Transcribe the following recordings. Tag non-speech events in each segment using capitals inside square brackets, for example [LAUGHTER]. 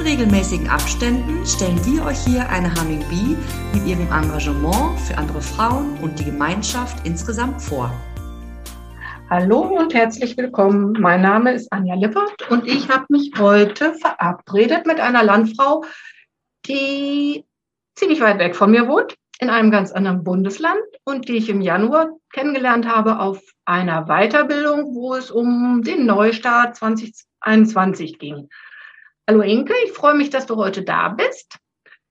In regelmäßigen Abständen stellen wir euch hier eine Humming Bee mit ihrem Engagement für andere Frauen und die Gemeinschaft insgesamt vor. Hallo und herzlich willkommen. Mein Name ist Anja Lippert und ich habe mich heute verabredet mit einer Landfrau, die ziemlich weit weg von mir wohnt, in einem ganz anderen Bundesland und die ich im Januar kennengelernt habe auf einer Weiterbildung, wo es um den Neustart 2021 ging. Hallo Inke, ich freue mich, dass du heute da bist.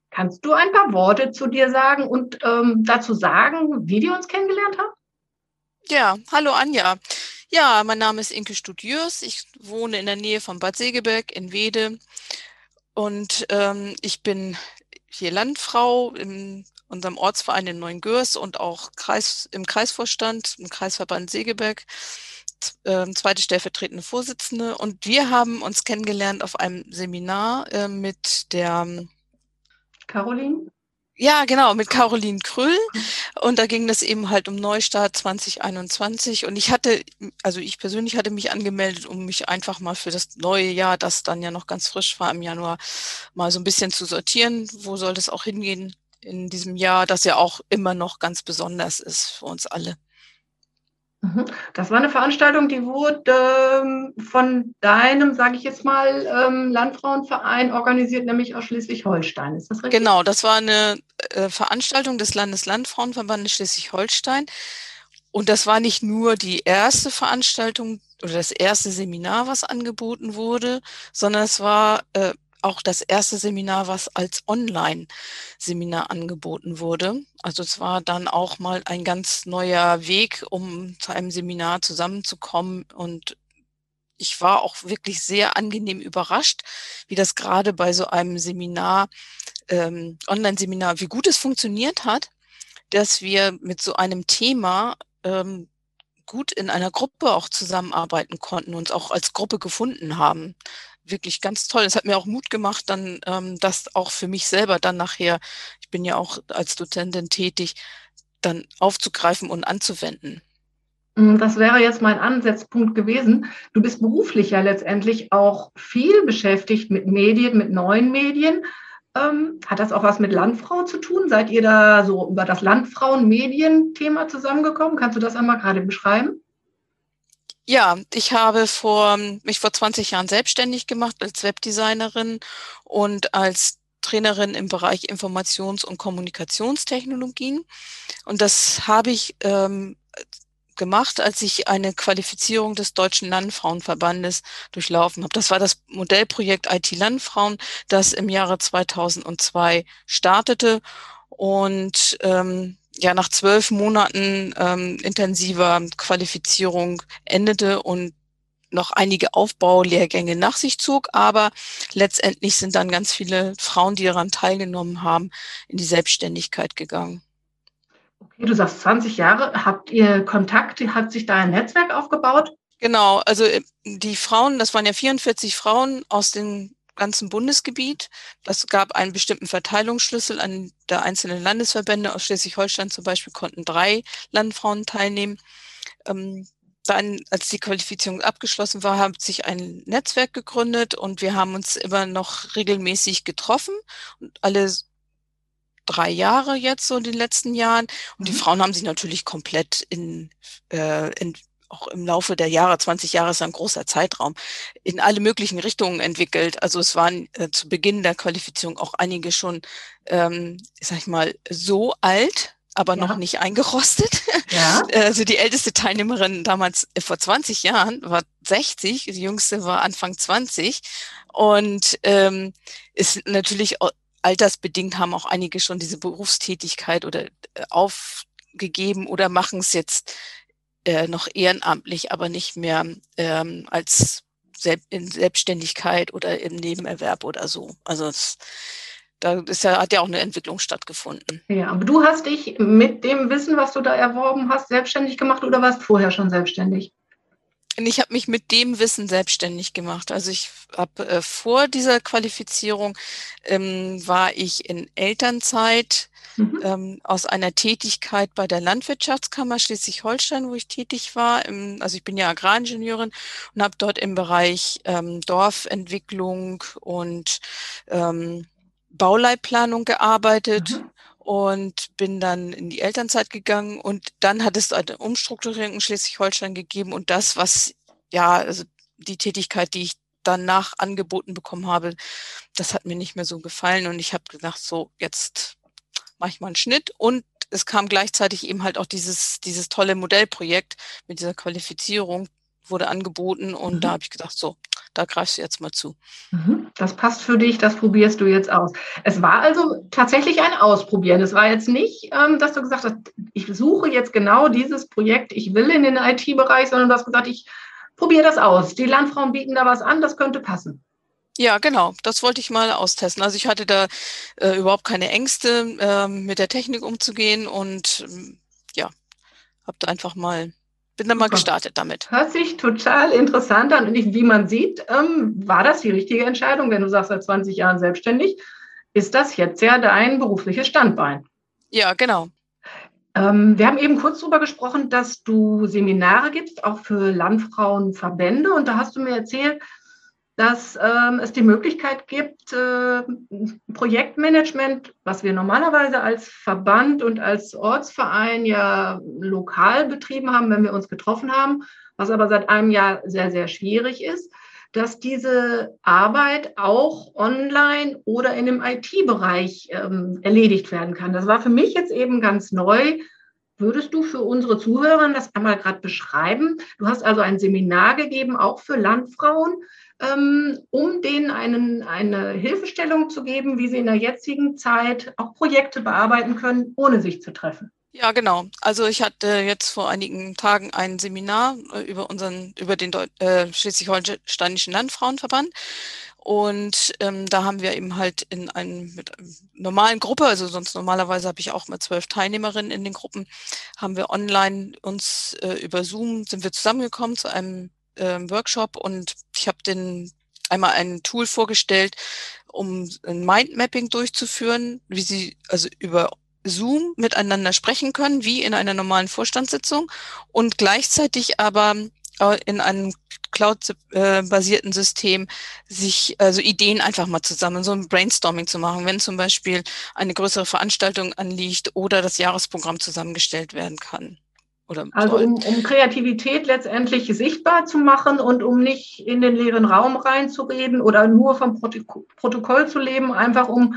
Kannst du ein paar Worte zu dir sagen und ähm, dazu sagen, wie wir uns kennengelernt haben? Ja, hallo Anja. Ja, mein Name ist Inke Studiers. Ich wohne in der Nähe von Bad Segeberg in Wede und ähm, ich bin hier Landfrau in unserem Ortsverein in Neungörs und auch Kreis, im Kreisvorstand, im Kreisverband Segeberg äh, zweite stellvertretende Vorsitzende. Und wir haben uns kennengelernt auf einem Seminar äh, mit der ähm, Caroline? Ja, genau, mit Caroline Krüll. Und da ging das eben halt um Neustart 2021. Und ich hatte, also ich persönlich hatte mich angemeldet, um mich einfach mal für das neue Jahr, das dann ja noch ganz frisch war im Januar, mal so ein bisschen zu sortieren. Wo soll das auch hingehen in diesem Jahr, das ja auch immer noch ganz besonders ist für uns alle. Mhm. Das war eine Veranstaltung, die wurde ähm, von deinem, sage ich jetzt mal, ähm, Landfrauenverein organisiert, nämlich aus Schleswig-Holstein. Ist das richtig? Genau, das war eine äh, Veranstaltung des Landeslandfrauenverbandes Schleswig-Holstein. Und das war nicht nur die erste Veranstaltung oder das erste Seminar, was angeboten wurde, sondern es war äh, auch das erste Seminar, was als Online-Seminar angeboten wurde. Also es war dann auch mal ein ganz neuer Weg, um zu einem Seminar zusammenzukommen. Und ich war auch wirklich sehr angenehm überrascht, wie das gerade bei so einem Seminar, ähm, Online-Seminar, wie gut es funktioniert hat, dass wir mit so einem Thema ähm, gut in einer Gruppe auch zusammenarbeiten konnten, uns auch als Gruppe gefunden haben wirklich ganz toll. Es hat mir auch Mut gemacht, dann ähm, das auch für mich selber dann nachher, ich bin ja auch als Dozentin tätig, dann aufzugreifen und anzuwenden. Mm, das wäre jetzt mein Ansatzpunkt gewesen. Du bist beruflich ja letztendlich auch viel beschäftigt mit Medien, mit neuen Medien. Ähm, hat das auch was mit Landfrau zu tun? Seid ihr da so über das Landfrauen-Medien-Thema zusammengekommen? Kannst du das einmal gerade beschreiben? Ja, ich habe vor, mich vor 20 Jahren selbstständig gemacht als Webdesignerin und als Trainerin im Bereich Informations- und Kommunikationstechnologien. Und das habe ich ähm, gemacht, als ich eine Qualifizierung des Deutschen Landfrauenverbandes durchlaufen habe. Das war das Modellprojekt IT Landfrauen, das im Jahre 2002 startete. Und ähm, ja nach zwölf Monaten ähm, intensiver Qualifizierung endete und noch einige Aufbaulehrgänge nach sich zog, aber letztendlich sind dann ganz viele Frauen, die daran teilgenommen haben, in die Selbstständigkeit gegangen. Okay, du sagst 20 Jahre. Habt ihr Kontakt? Hat sich da ein Netzwerk aufgebaut? Genau, also äh, die Frauen, das waren ja 44 Frauen aus den ganzen Bundesgebiet. Das gab einen bestimmten Verteilungsschlüssel an der einzelnen Landesverbände. Aus Schleswig-Holstein zum Beispiel konnten drei Landfrauen teilnehmen. Ähm, dann, als die Qualifizierung abgeschlossen war, hat sich ein Netzwerk gegründet und wir haben uns immer noch regelmäßig getroffen und alle drei Jahre jetzt so in den letzten Jahren. Und die mhm. Frauen haben sich natürlich komplett in, äh, in auch im Laufe der Jahre, 20 Jahre ist ein großer Zeitraum, in alle möglichen Richtungen entwickelt. Also es waren äh, zu Beginn der Qualifizierung auch einige schon, ähm, sag ich mal, so alt, aber ja. noch nicht eingerostet. Ja. [LAUGHS] Also die älteste Teilnehmerin damals äh, vor 20 Jahren war 60, die jüngste war Anfang 20 und ähm, ist natürlich altersbedingt haben auch einige schon diese Berufstätigkeit oder äh, aufgegeben oder machen es jetzt äh, noch ehrenamtlich, aber nicht mehr ähm, als Sel in Selbstständigkeit oder im Nebenerwerb oder so. Also es, da ist ja, hat ja auch eine Entwicklung stattgefunden. Ja, aber du hast dich mit dem Wissen, was du da erworben hast, selbstständig gemacht oder warst vorher schon selbstständig? Ich habe mich mit dem Wissen selbstständig gemacht. Also ich habe äh, vor dieser Qualifizierung ähm, war ich in Elternzeit mhm. ähm, aus einer Tätigkeit bei der Landwirtschaftskammer Schleswig-Holstein, wo ich tätig war. Im, also ich bin ja Agraringenieurin und habe dort im Bereich ähm, Dorfentwicklung und ähm, Bauleitplanung gearbeitet. Mhm und bin dann in die Elternzeit gegangen und dann hat es eine Umstrukturierung in Schleswig-Holstein gegeben und das, was ja, also die Tätigkeit, die ich danach angeboten bekommen habe, das hat mir nicht mehr so gefallen und ich habe gedacht, so jetzt mache ich mal einen Schnitt und es kam gleichzeitig eben halt auch dieses dieses tolle Modellprojekt mit dieser Qualifizierung wurde angeboten und mhm. da habe ich gedacht, so da greifst du jetzt mal zu. Mhm. Das passt für dich, das probierst du jetzt aus. Es war also tatsächlich ein Ausprobieren. Es war jetzt nicht, ähm, dass du gesagt hast, ich suche jetzt genau dieses Projekt, ich will in den IT-Bereich, sondern du hast gesagt, ich probiere das aus. Die Landfrauen bieten da was an, das könnte passen. Ja, genau. Das wollte ich mal austesten. Also ich hatte da äh, überhaupt keine Ängste, äh, mit der Technik umzugehen und ähm, ja, habe da einfach mal bin dann mal gestartet damit. Hört sich total interessant an. Und wie man sieht, ähm, war das die richtige Entscheidung, wenn du sagst, seit 20 Jahren selbstständig, ist das jetzt ja dein berufliches Standbein. Ja, genau. Ähm, wir haben eben kurz darüber gesprochen, dass du Seminare gibst, auch für Landfrauenverbände. Und da hast du mir erzählt, dass ähm, es die Möglichkeit gibt, äh, Projektmanagement, was wir normalerweise als Verband und als Ortsverein ja lokal betrieben haben, wenn wir uns getroffen haben, was aber seit einem Jahr sehr, sehr schwierig ist, dass diese Arbeit auch online oder in dem IT-Bereich ähm, erledigt werden kann. Das war für mich jetzt eben ganz neu. Würdest du für unsere Zuhörer das einmal gerade beschreiben? Du hast also ein Seminar gegeben, auch für Landfrauen um denen einen, eine Hilfestellung zu geben, wie sie in der jetzigen Zeit auch Projekte bearbeiten können, ohne sich zu treffen. Ja, genau. Also ich hatte jetzt vor einigen Tagen ein Seminar äh, über unseren, über den äh, Schleswig-Holsteinischen Landfrauenverband. Und ähm, da haben wir eben halt in einem mit einer normalen Gruppe, also sonst normalerweise habe ich auch mal zwölf Teilnehmerinnen in den Gruppen, haben wir online uns äh, über Zoom sind wir zusammengekommen zu einem äh, Workshop und ich habe den einmal ein Tool vorgestellt, um ein Mindmapping durchzuführen, wie sie also über Zoom miteinander sprechen können, wie in einer normalen Vorstandssitzung und gleichzeitig aber äh, in einem Cloud-basierten System sich also Ideen einfach mal zusammen, so ein Brainstorming zu machen, wenn zum Beispiel eine größere Veranstaltung anliegt oder das Jahresprogramm zusammengestellt werden kann. Also um, um, Kreativität letztendlich sichtbar zu machen und um nicht in den leeren Raum reinzureden oder nur vom Protokoll zu leben, einfach um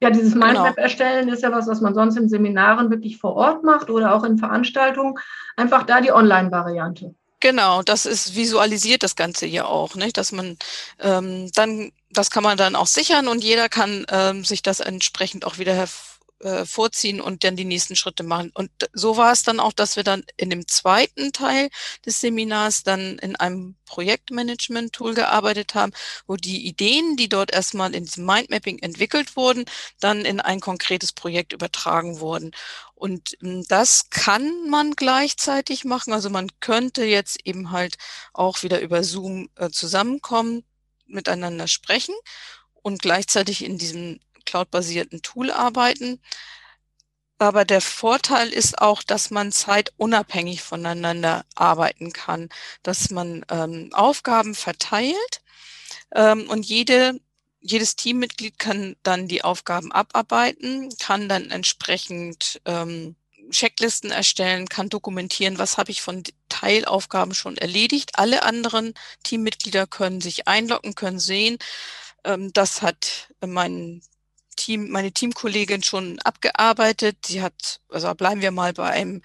ja dieses genau. Mindmap genau. erstellen ist ja was, was man sonst in Seminaren wirklich vor Ort macht oder auch in Veranstaltungen. Einfach da die Online-Variante. Genau, das ist visualisiert das Ganze ja auch, nicht? Dass man ähm, dann, das kann man dann auch sichern und jeder kann ähm, sich das entsprechend auch wieder hervorstellen äh, vorziehen und dann die nächsten Schritte machen. Und so war es dann auch, dass wir dann in dem zweiten Teil des Seminars dann in einem Projektmanagement-Tool gearbeitet haben, wo die Ideen, die dort erstmal in diesem Mindmapping entwickelt wurden, dann in ein konkretes Projekt übertragen wurden. Und hm, das kann man gleichzeitig machen. Also man könnte jetzt eben halt auch wieder über Zoom äh, zusammenkommen, miteinander sprechen und gleichzeitig in diesem cloud-basierten Tool arbeiten. Aber der Vorteil ist auch, dass man zeitunabhängig voneinander arbeiten kann, dass man ähm, Aufgaben verteilt ähm, und jede, jedes Teammitglied kann dann die Aufgaben abarbeiten, kann dann entsprechend ähm, Checklisten erstellen, kann dokumentieren, was habe ich von Teilaufgaben schon erledigt. Alle anderen Teammitglieder können sich einloggen, können sehen, ähm, das hat mein Team, meine Teamkollegin schon abgearbeitet. Sie hat, also bleiben wir mal bei einem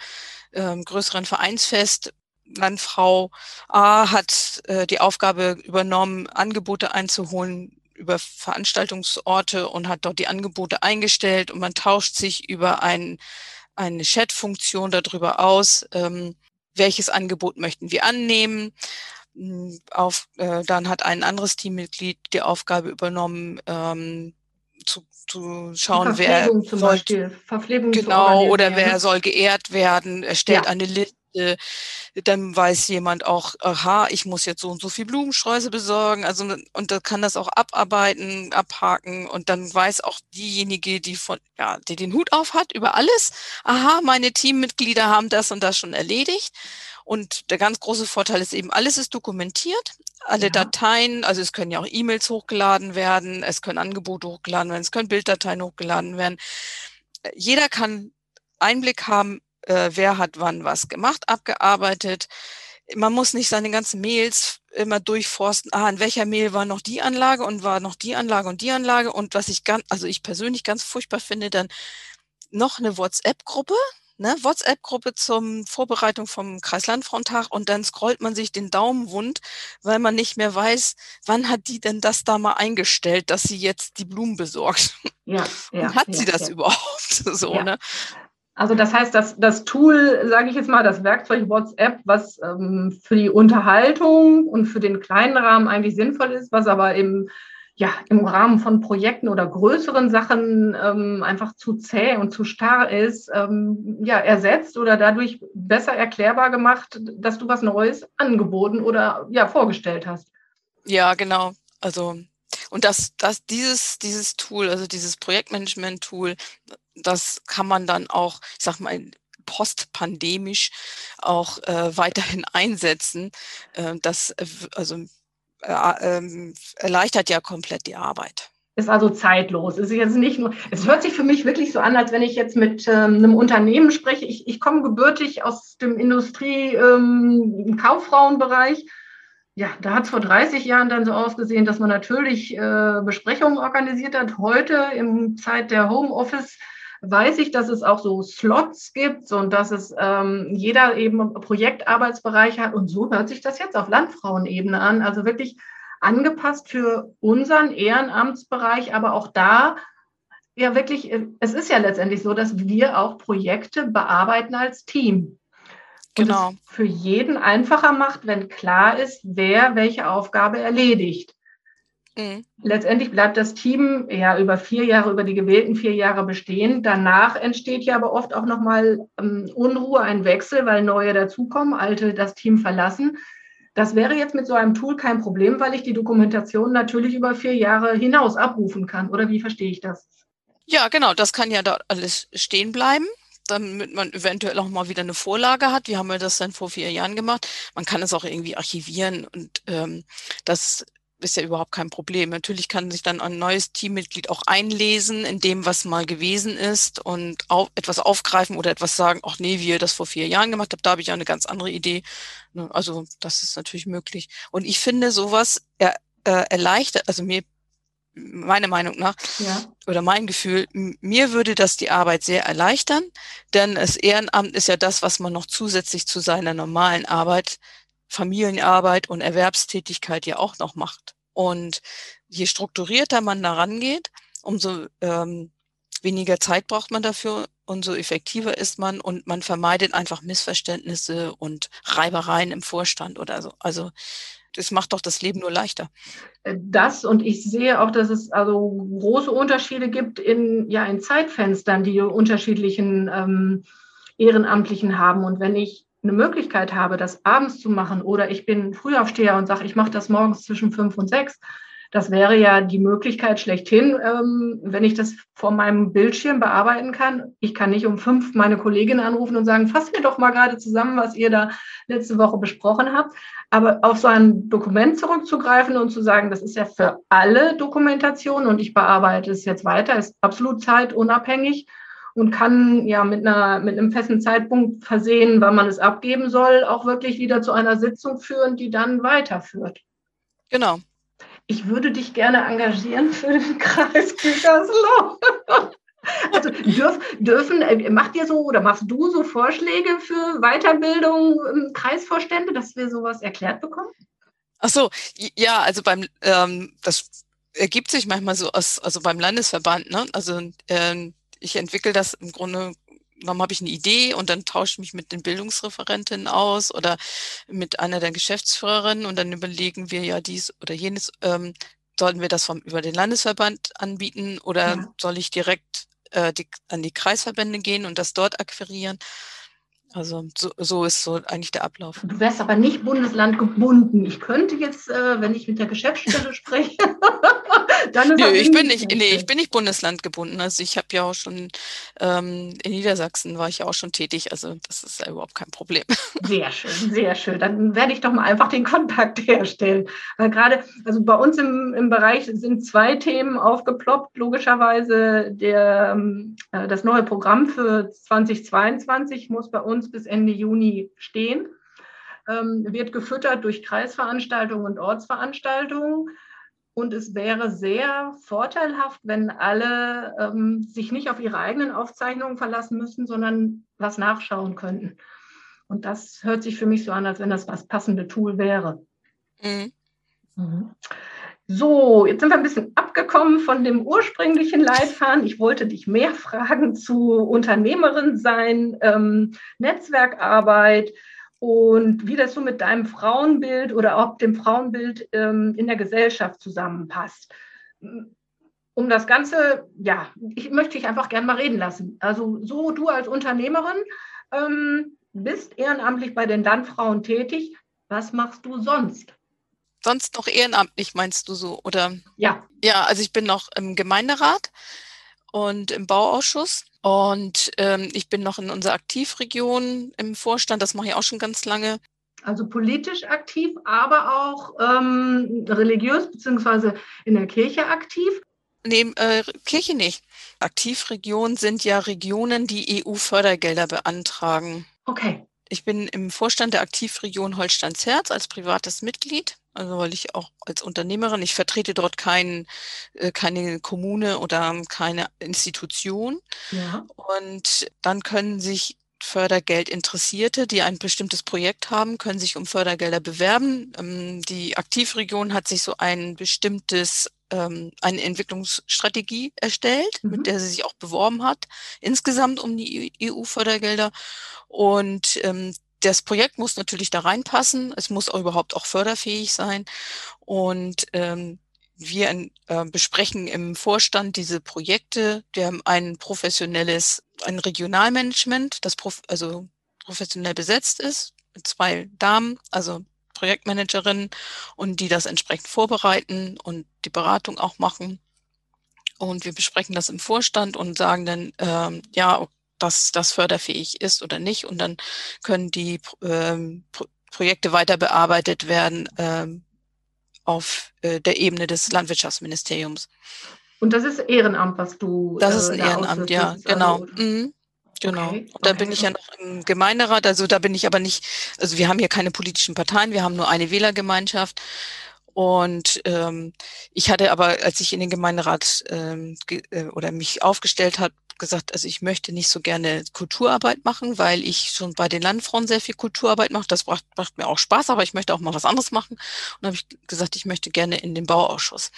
ähm, größeren Vereinsfest. Landfrau A hat äh, die Aufgabe übernommen, Angebote einzuholen über Veranstaltungsorte und hat dort die Angebote eingestellt und man tauscht sich über ein, eine Chat-Funktion darüber aus, ähm, welches Angebot möchten wir annehmen. Hm, auf, äh, dann hat ein anderes Teammitglied die Aufgabe übernommen, ähm, zu, zu schauen, wer zum soll, Beispiel, Verpflegung zu genau oder wer soll geehrt werden. Er stellt Ja. eine Liste. Dann weiß jemand auch, aha, ich muss jetzt so und so viel Blumensträuße besorgen. Also und da kann das auch abarbeiten, abhaken und dann weiß auch diejenige, die von ja, die den Hut auf hat über alles. Aha, meine Teammitglieder haben das und das schon erledigt. Und der ganz große Vorteil ist eben, alles ist dokumentiert, alle Ja. Dateien, also es können ja auch E-Mails hochgeladen werden, es können Angebote hochgeladen werden, es können Bilddateien hochgeladen werden. Äh, Jeder kann Einblick haben, äh, wer hat wann was gemacht, abgearbeitet. Man muss nicht seine ganzen Mails immer durchforsten. Ah, in welcher Mail war noch die Anlage und war noch die Anlage und die Anlage. Und was ich ganz, also ich persönlich ganz furchtbar finde, dann noch eine WhatsApp-Gruppe, ne, WhatsApp-Gruppe zum Vorbereitung vom Kreislandfrauentag und dann scrollt man sich den Daumen wund, weil man nicht mehr weiß, wann hat die denn das da mal eingestellt, dass sie jetzt die Blumen besorgt. Ja, [LAUGHS] ja, und hat ja, sie das ja. überhaupt [LAUGHS] so, ne? Also das heißt, dass das Tool, sage ich jetzt mal, das Werkzeug WhatsApp, was ähm, für die Unterhaltung und für den kleinen Rahmen eigentlich sinnvoll ist, was aber im, ja, im Rahmen von Projekten oder größeren Sachen ähm, einfach zu zäh und zu starr ist, ähm, ja, ersetzt oder dadurch besser erklärbar gemacht, dass du was Neues angeboten oder ja, vorgestellt hast. Ja, genau. Also, und das, das, dieses, dieses Tool, also dieses Projektmanagement-Tool, das kann man dann auch, ich sag mal, postpandemisch auch äh, weiterhin [LAUGHS] einsetzen. Äh, das also äh, ähm, erleichtert ja komplett die Arbeit. Ist also zeitlos. Es ist jetzt nicht nur, es hört sich für mich wirklich so an, als wenn ich jetzt mit ähm, einem Unternehmen spreche. Ich, ich komme gebürtig aus dem Industrie-, ähm. Ja, da hat es vor 30 Jahren dann so ausgesehen, dass man natürlich äh, Besprechungen organisiert hat. Heute im Zeit der Homeoffice weiß ich, dass es auch so Slots gibt und dass es ähm, jeder eben Projektarbeitsbereich hat. Und so hört sich das jetzt auf Landfrauenebene an. Also wirklich angepasst für unseren Ehrenamtsbereich, aber auch da ja wirklich, äh, es ist ja letztendlich so, dass wir auch Projekte bearbeiten als Team. Und Genau. es für jeden einfacher macht, wenn klar ist, wer welche Aufgabe erledigt. Mhm. Letztendlich bleibt das Team ja über vier Jahre, über die gewählten vier Jahre bestehen. Danach entsteht ja aber oft auch nochmal ähm, Unruhe, ein Wechsel, weil neue dazukommen, alte das Team verlassen. Das wäre jetzt mit so einem Tool kein Problem, weil ich die Dokumentation natürlich über vier Jahre hinaus abrufen kann. Oder wie verstehe ich das? Ja, genau, das kann ja dort alles stehen bleiben, damit man eventuell auch mal wieder eine Vorlage hat. Wie haben wir das dann vor vier Jahren gemacht? Man kann es auch irgendwie archivieren und ähm, das ist ja überhaupt kein Problem. Natürlich kann sich dann ein neues Teammitglied auch einlesen in dem, was mal gewesen ist und au etwas aufgreifen oder etwas sagen, ach nee, wie ihr das vor vier Jahren gemacht habt, da habe ich ja eine ganz andere Idee. Ne, Also das ist natürlich möglich. Und ich finde sowas er, äh, erleichtert, also mir, meiner Meinung nach, Ja. oder mein Gefühl, mir würde das die Arbeit sehr erleichtern, denn das Ehrenamt ist ja das, was man noch zusätzlich zu seiner normalen Arbeit, Familienarbeit und Erwerbstätigkeit ja auch noch macht. Und je strukturierter man da rangeht, umso ähm, weniger Zeit braucht man dafür, umso effektiver ist man und man vermeidet einfach Missverständnisse und Reibereien im Vorstand oder so. Also das macht doch das Leben nur leichter. Das und ich sehe auch, dass es also große Unterschiede gibt in, ja, in Zeitfenstern, die die unterschiedlichen ähm, Ehrenamtlichen haben. Und wenn ich eine Möglichkeit habe, das abends zu machen oder ich bin Frühaufsteher und sage, ich mache das morgens zwischen fünf und sechs, das wäre ja die Möglichkeit schlechthin, ähm, wenn ich das vor meinem Bildschirm bearbeiten kann. Ich kann nicht um fünf meine Kollegin anrufen und sagen, fasst mir doch mal gerade zusammen, was ihr da letzte Woche besprochen habt. Aber auf so ein Dokument zurückzugreifen und zu sagen, das ist ja für alle Dokumentation und ich bearbeite es jetzt weiter, ist absolut zeitunabhängig und kann ja mit, einer, mit einem festen Zeitpunkt versehen, wann man es abgeben soll, auch wirklich wieder zu einer Sitzung führen, die dann weiterführt. Genau. Ich würde dich gerne engagieren für den [LAUGHS] Kreis Gütersloh. Also dürf, dürfen, äh, macht ihr so oder machst du so Vorschläge für Weiterbildung im Kreisvorstände, dass wir sowas erklärt bekommen? Ach so, ja, also beim ähm, das ergibt sich manchmal so aus, also beim Landesverband, ne? Also ähm, ich entwickle das im Grunde, warum habe ich eine Idee und dann tausche ich mich mit den Bildungsreferentinnen aus oder mit einer der Geschäftsführerinnen und dann überlegen wir ja dies oder jenes. Ähm, sollten wir das vom, über den Landesverband anbieten oder ja. soll ich direkt äh, die, an die Kreisverbände gehen und das dort akquirieren? Also so, so ist so eigentlich der Ablauf. Du wärst aber nicht bundeslandgebunden. Ich könnte jetzt, äh, wenn ich mit der Geschäftsstelle spreche, [LAUGHS] dann ist Nö, ich bin nicht, nee, ich bin nicht bundeslandgebunden. Also ich habe ja auch schon ähm, in Niedersachsen war ich ja auch schon tätig. Also das ist ja überhaupt kein Problem. Sehr schön, sehr schön. Dann werde ich doch mal einfach den Kontakt [LAUGHS] herstellen. Weil gerade, also bei uns im, im Bereich sind zwei Themen aufgeploppt. Logischerweise der, ähm, äh, das neue Programm für 2022 muss bei uns bis Ende Juni stehen. Ähm, wird gefüttert durch Kreisveranstaltungen und Ortsveranstaltungen. Und es wäre sehr vorteilhaft, wenn alle ähm, sich nicht auf ihre eigenen Aufzeichnungen verlassen müssen, sondern was nachschauen könnten. Und das hört sich für mich so an, als wenn das das passende Tool wäre. Mhm. Mhm. So, jetzt sind wir ein bisschen abgekommen von dem ursprünglichen Leitfaden. Ich wollte dich mehr [LAUGHS] fragen zu Unternehmerin sein, ähm, Netzwerkarbeit, und wie das so mit deinem Frauenbild oder auch dem Frauenbild ähm, in der Gesellschaft zusammenpasst. Um das Ganze, ja, ich möchte dich einfach gerne mal reden lassen. Also so du als Unternehmerin ähm, bist ehrenamtlich bei den Landfrauen tätig. Was machst du sonst? Sonst noch ehrenamtlich, meinst du so? Oder? Ja. Ja, also ich bin noch im Gemeinderat und im Bauausschuss und ähm, ich bin noch in unserer Aktivregion im Vorstand, das mache ich auch schon ganz lange. Also politisch aktiv, aber auch ähm, religiös beziehungsweise in der Kirche aktiv? Nee, äh, Kirche nicht. Aktivregionen sind ja Regionen, die EU-Fördergelder beantragen. Okay. Ich bin im Vorstand der Aktivregion Holsteins-Herz als privates Mitglied. Also weil ich auch als Unternehmerin, ich vertrete dort kein, äh, keine Kommune oder keine Institution. Ja. Und dann können sich Fördergeldinteressierte, die ein bestimmtes Projekt haben, können sich um Fördergelder bewerben. Ähm, die Aktivregion hat sich so ein bestimmtes ähm, eine Entwicklungsstrategie erstellt, mhm. mit der sie sich auch beworben hat, insgesamt um die EU-Fördergelder. Und ähm, das Projekt muss natürlich da reinpassen. Es muss auch überhaupt auch förderfähig sein. Und ähm, wir äh, besprechen im Vorstand diese Projekte. Wir haben ein professionelles, ein Regionalmanagement, das prof also professionell besetzt ist, mit zwei Damen, also Projektmanagerinnen und die das entsprechend vorbereiten und die Beratung auch machen. Und wir besprechen das im Vorstand und sagen dann, ähm, ja, dass das förderfähig ist oder nicht. Und dann können die ähm, Pro Projekte weiter bearbeitet werden ähm, auf äh, der Ebene des Landwirtschaftsministeriums. Und das ist Ehrenamt, was du. Das ist ein äh, Ehrenamt, ja, genau. Also, mhm. Genau. Okay, und da okay. bin ich ja noch im Gemeinderat, also da bin ich aber nicht, also wir haben hier keine politischen Parteien, wir haben nur eine Wählergemeinschaft. Und ähm, ich hatte aber, als ich in den Gemeinderat ähm, äh, oder mich aufgestellt habe, gesagt, also ich möchte nicht so gerne Kulturarbeit machen, weil ich schon bei den Landfrauen sehr viel Kulturarbeit mache. Das macht, macht mir auch Spaß, aber ich möchte auch mal was anderes machen. Und habe ich gesagt, ich möchte gerne in den Bauausschuss.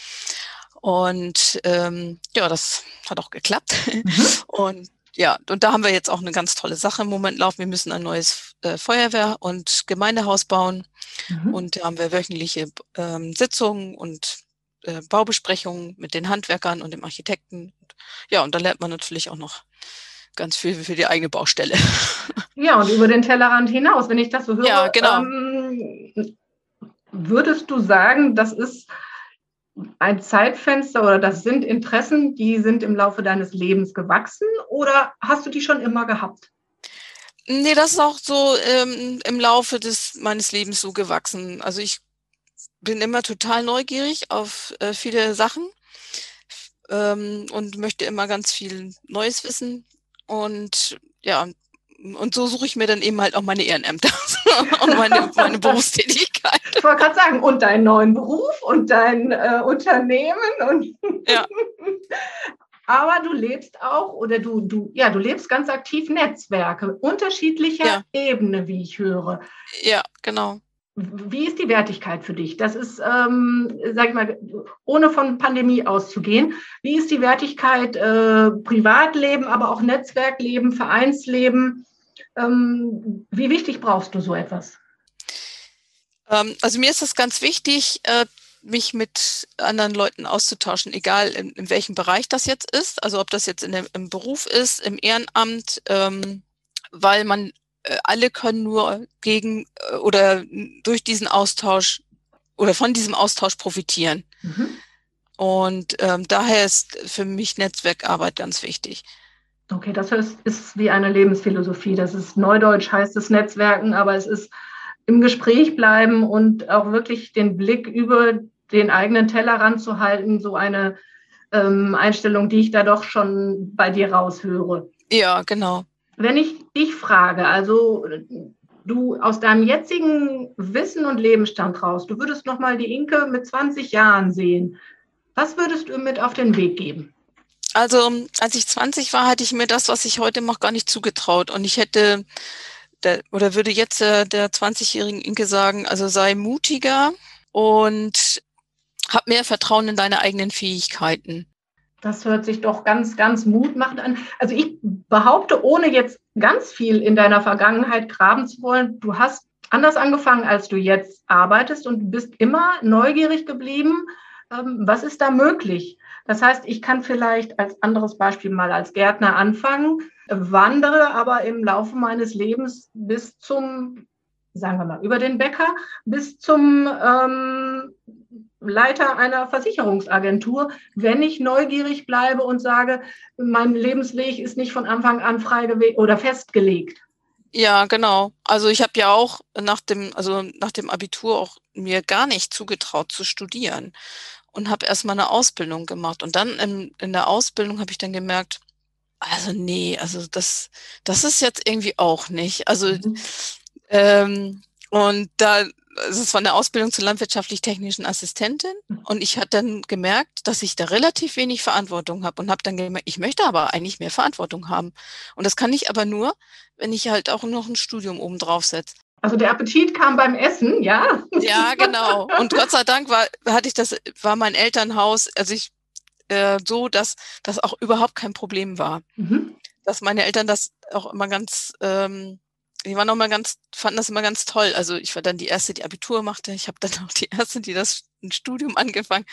Und ähm, ja, das hat auch geklappt. Mhm. [LAUGHS] Und ja, und da haben wir jetzt auch eine ganz tolle Sache im Moment laufen. Wir müssen ein neues äh, Feuerwehr- und Gemeindehaus bauen. Mhm. Und da haben wir wöchentliche ähm, Sitzungen und äh, Baubesprechungen mit den Handwerkern und dem Architekten. Ja, und da lernt man natürlich auch noch ganz viel für die eigene Baustelle. [LAUGHS] Ja, und über den Tellerrand hinaus, wenn ich das so höre. Ja, genau. Ähm, würdest du sagen, das ist ein Zeitfenster oder das sind Interessen, die sind im Laufe deines Lebens gewachsen oder hast du die schon immer gehabt? Nee, das ist auch so ähm, im Laufe des meines Lebens so gewachsen. Also ich bin immer total neugierig auf äh, viele Sachen ähm, und möchte immer ganz viel Neues wissen. Und ja, und so suche ich mir dann eben halt auch meine Ehrenämter [LAUGHS] und meine, meine Berufstätigkeit. Ich wollte gerade sagen, und deinen neuen Beruf und dein äh, Unternehmen und ja. [LAUGHS] Aber du lebst auch oder du, du, ja, du lebst ganz aktiv Netzwerke unterschiedlicher ja. Ebene, wie ich höre. Ja, genau. Wie ist die Wertigkeit für dich? Das ist, ähm, sag ich mal, ohne von Pandemie auszugehen. Wie ist die Wertigkeit äh, Privatleben, aber auch Netzwerkleben, Vereinsleben? Ähm, wie wichtig brauchst du so etwas? Ähm, also mir ist es ganz wichtig, äh, mich mit anderen Leuten auszutauschen, egal in, in welchem Bereich das jetzt ist, also ob das jetzt in dem, im Beruf ist, im Ehrenamt, ähm, weil man alle können nur gegen äh, oder durch diesen Austausch oder von diesem Austausch profitieren. Mhm. Und ähm, daher ist für mich Netzwerkarbeit ganz wichtig. Okay, das ist, ist wie eine Lebensphilosophie. Das ist Neudeutsch, heißt es Netzwerken, aber es ist im Gespräch bleiben und auch wirklich den Blick über den eigenen Tellerrand zu halten, so eine ähm, Einstellung, die ich da doch schon bei dir raushöre. Ja, genau. Wenn ich dich frage, also du aus deinem jetzigen Wissen und Lebensstand raus, du würdest noch mal die Inke mit 20 Jahren sehen. Was würdest du mit auf den Weg geben? Also, als ich 20 war, hatte ich mir das, was ich heute mache, gar nicht zugetraut. Und ich hätte, der, oder würde jetzt der, der 20-jährigen Inke sagen, also sei mutiger und hab mehr Vertrauen in deine eigenen Fähigkeiten. Das hört sich doch ganz, ganz mutmachend an. Also ich behaupte, ohne jetzt ganz viel in deiner Vergangenheit graben zu wollen, du hast anders angefangen, als du jetzt arbeitest und bist immer neugierig geblieben. Ähm, was ist da möglich? Das heißt, ich kann vielleicht als anderes Beispiel mal als Gärtner anfangen, wandere aber im Laufe meines Lebens bis zum, sagen wir mal, über den Bäcker, bis zum ähm, Leiter einer Versicherungsagentur, wenn ich neugierig bleibe und sage, mein Lebensweg ist nicht von Anfang an frei oder festgelegt. Ja, genau. Also ich habe ja auch nach dem, also nach dem Abitur auch mir gar nicht zugetraut zu studieren und habe erstmal eine Ausbildung gemacht. Und dann in, in der Ausbildung habe ich dann gemerkt, also nee, also das, das ist jetzt irgendwie auch nicht. Also mhm. ähm, und da es ist von der Ausbildung zur landwirtschaftlich-technischen Assistentin und ich hatte dann gemerkt, dass ich da relativ wenig Verantwortung habe und habe dann gemerkt, ich möchte aber eigentlich mehr Verantwortung haben. Und das kann ich aber nur, wenn ich halt auch noch ein Studium oben drauf setze. Also der Appetit kam beim Essen, ja? Ja, genau. Und Gott sei Dank war, hatte ich das, war mein Elternhaus, also ich äh, so, dass das auch überhaupt kein Problem war. Mhm. Dass meine Eltern das auch immer ganz ähm, die waren auch mal ganz, fanden das immer ganz toll. Also ich war dann die erste, die Abitur machte. Ich habe dann auch die erste, die das Studium angefangen.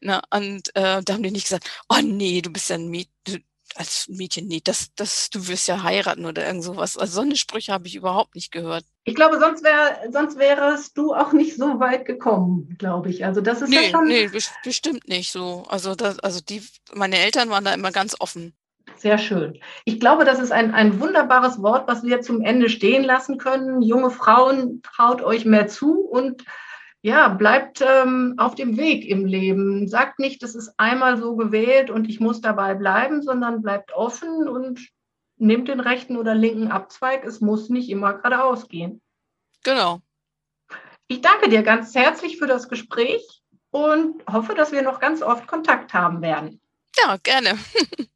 Na, und äh, da haben die nicht gesagt, oh nee, du bist ja ein Mädchen, als Mädchen, nee, das, das, du wirst ja heiraten oder irgend sowas. Also so eine Sprüche habe ich überhaupt nicht gehört. Ich glaube, sonst wäre, sonst wärest du auch nicht so weit gekommen, glaube ich. Also das ist nee, ja schon. Nee, bestimmt nicht so. Also das, also die, meine Eltern waren da immer ganz offen. Sehr schön. Ich glaube, das ist ein, ein wunderbares Wort, was wir zum Ende stehen lassen können. Junge Frauen, traut euch mehr zu und ja, bleibt ähm, auf dem Weg im Leben. Sagt nicht, das ist einmal so gewählt und ich muss dabei bleiben, sondern bleibt offen und nehmt den rechten oder linken Abzweig. Es muss nicht immer geradeaus gehen. Genau. Ich danke dir ganz herzlich für das Gespräch und hoffe, dass wir noch ganz oft Kontakt haben werden. Ja, gerne. [LAUGHS]